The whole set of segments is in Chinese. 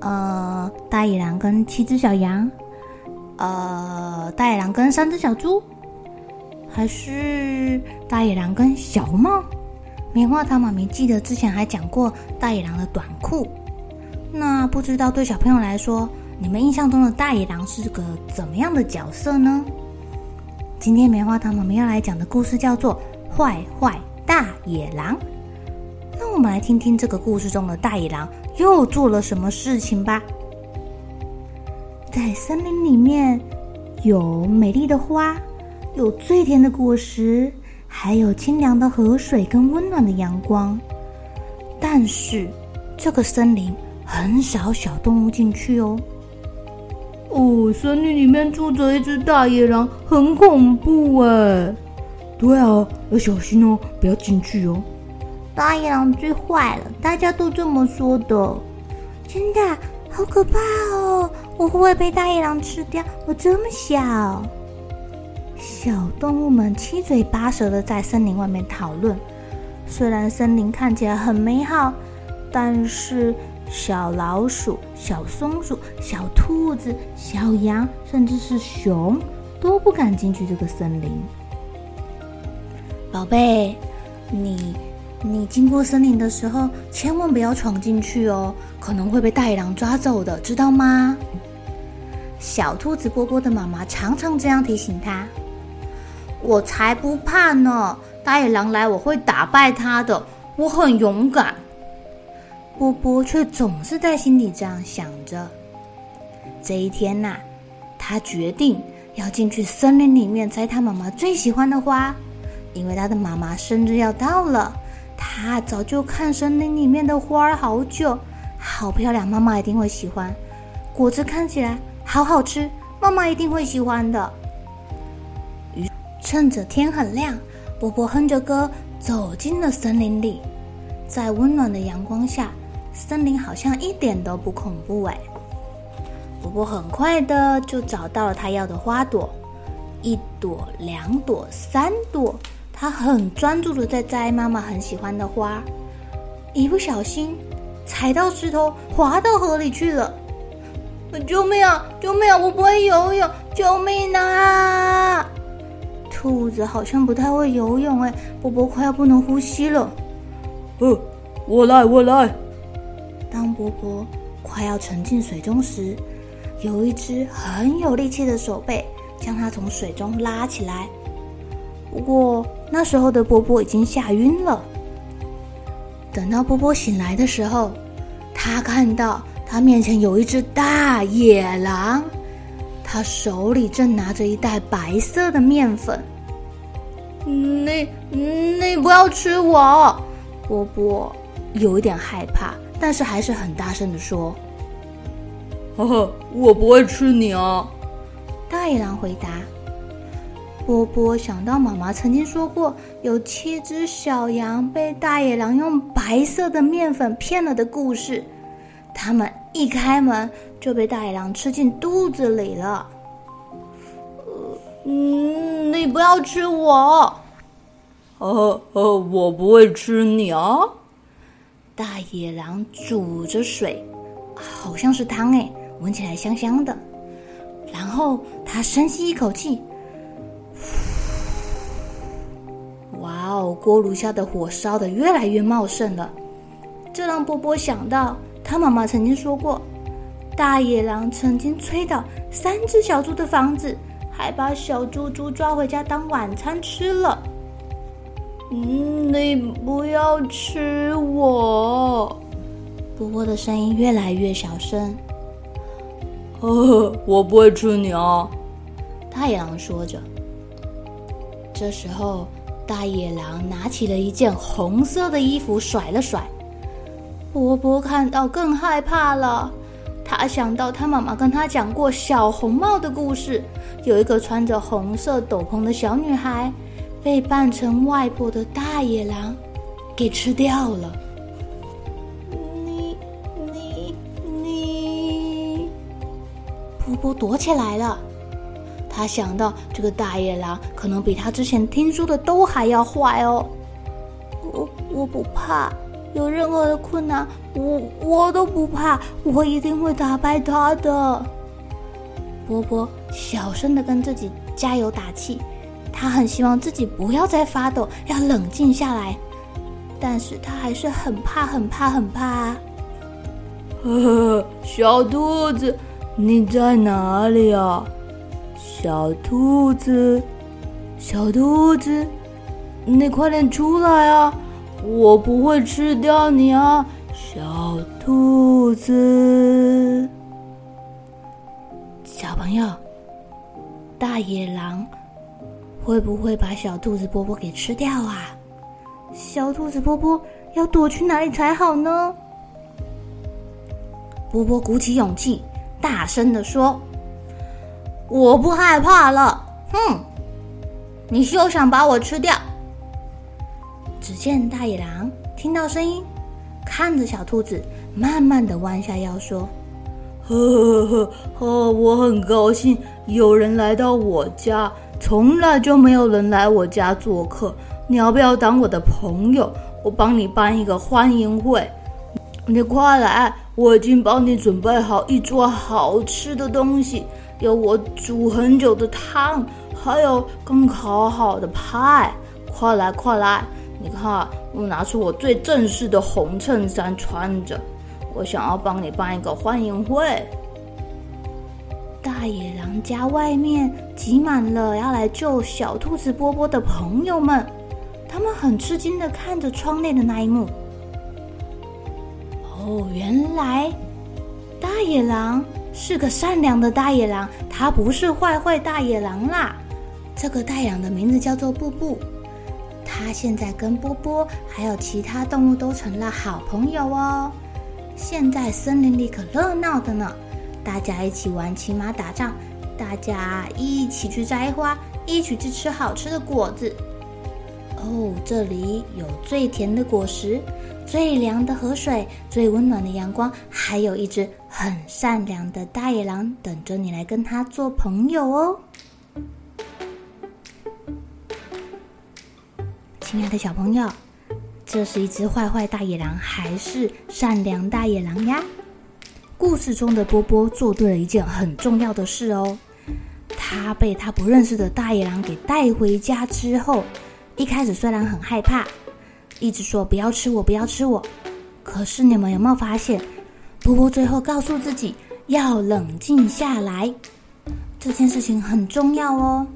呃，大野狼跟七只小羊，呃，大野狼跟三只小猪，还是大野狼跟小猫？棉花糖妈咪记得之前还讲过大野狼的短裤。那不知道对小朋友来说，你们印象中的大野狼是个怎么样的角色呢？今天棉花糖妈咪要来讲的故事叫做《坏坏大野狼》。那我们来听听这个故事中的大野狼又做了什么事情吧。在森林里面，有美丽的花，有最甜的果实，还有清凉的河水跟温暖的阳光。但是，这个森林很少小动物进去哦。哦，森林里面住着一只大野狼，很恐怖哎。对啊，要小心哦，不要进去哦。大野狼最坏了，大家都这么说的。真的，好可怕哦！我会不会被大野狼吃掉？我这么小。小动物们七嘴八舌的在森林外面讨论。虽然森林看起来很美好，但是。小老鼠、小松鼠、小兔子、小羊，甚至是熊，都不敢进去这个森林。宝贝，你你经过森林的时候，千万不要闯进去哦，可能会被大野狼抓走的，知道吗？小兔子波波的妈妈常常这样提醒他。我才不怕呢，大野狼来我会打败他的，我很勇敢。波波却总是在心里这样想着。这一天呐、他决定要进去森林里面摘他妈妈最喜欢的花，因为他的妈妈生日要到了。他早就看森林里面的花儿好久，好漂亮，妈妈一定会喜欢。果子看起来好好吃，妈妈一定会喜欢的。于趁着天很亮，波波哼着歌走进了森林里，在温暖的阳光下。森林好像一点都不恐怖哎！波波很快的就找到了他要的花朵，一朵、两朵、三朵，他很专注的在摘妈妈很喜欢的花，一不小心踩到石头，滑到河里去了！救命啊！救命啊！我不会游泳，救命啊！兔子好像不太会游泳哎，波波快要不能呼吸了。呃，我来，我来。当波波快要沉进水中时，有一只很有力气的手背将它从水中拉起来。不过那时候的波波已经吓晕了。等到波波醒来的时候，他看到他面前有一只大野狼，他手里正拿着一袋白色的面粉。你你不要吃我！波波有一点害怕。但是还是很大声的说：“呵呵，我不会吃你哦。”大野狼回答。波波想到妈妈曾经说过，有七只小羊被大野狼用白色的面粉骗了的故事，他们一开门就被大野狼吃进肚子里了。嗯，你不要吃我。哦哦，我不会吃你哦。大野狼煮着水，好像是汤哎，闻起来香香的。然后他深吸一口气，锅炉下的火烧得越来越茂盛了。这让波波想到，他妈妈曾经说过，大野狼曾经吹倒三只小猪的房子，还把小猪猪抓回家当晚餐吃了。嗯，你不要吃我！波波的声音越来越小声。呵呵，我不会吃你哦。大野狼说着。这时候，大野狼拿起了一件红色的衣服，甩了甩。波波看到更害怕了。他想到他妈妈跟他讲过小红帽的故事，有一个穿着红色斗篷的小女孩，被扮成外婆的大野狼给吃掉了。你、你、你，波波躲起来了。他想到这个大野狼可能比他之前听说的都还要坏哦。我我不怕。有任何的困难，我我都不怕，我一定会打败他的。波波小声的跟自己加油打气，他很希望自己不要再发抖，要冷静下来。但是他还是很怕，很怕，很怕啊。呵呵，小兔子，你在哪里啊？小兔子，小兔子，你快点出来啊！我不会吃掉你啊，小兔子。小朋友，大野狼会不会把小兔子波波给吃掉啊？小兔子波波要躲去哪里才好呢？波波鼓起勇气，大声地说：“我不害怕了。”哼，你休想把我吃掉！只见大野狼听到声音，看着小兔子，慢慢的弯下腰说：“呵呵呵呵，我很高兴有人来到我家，从来就没有人来我家做客。你要不要当我的朋友？我帮你办一个欢迎会。你快来，我已经帮你准备好一桌好吃的东西，有我煮很久的汤，还有刚烤好的派。快来，快来！”你看，我拿出我最正式的红衬衫穿着，我想要帮你办一个欢迎会。大野狼家外面挤满了要来救小兔子波波的朋友们，他们很吃惊的看着窗内的那一幕。哦，原来大野狼是个善良的大野狼，他不是坏坏大野狼啦。这个大野狼的名字叫做布布。他现在跟波波还有其他动物都成了好朋友哦。现在森林里可热闹的呢，大家一起玩骑马打仗，大家一起去摘花，一起去吃好吃的果子。哦，这里有最甜的果实，最凉的河水，最温暖的阳光，还有一只很善良的大野狼等着你来跟他做朋友哦。亲爱的小朋友，这是一只坏坏大野狼还是善良大野狼呀？故事中的波波做对了一件很重要的事哦。他被他不认识的大野狼给带回家之后，一开始虽然很害怕，一直说不要吃我，不要吃我。可是你们有没有发现，波波最后告诉自己要冷静下来，这件事情很重要哦。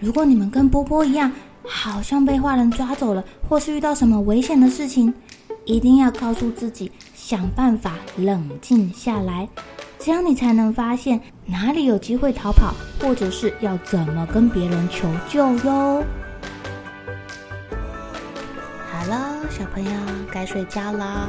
如果你们跟波波一样，好像被坏人抓走了，或是遇到什么危险的事情，一定要告诉自己，想办法冷静下来，这样你才能发现哪里有机会逃跑，或者是要怎么跟别人求救哟。好了，小朋友该睡觉了，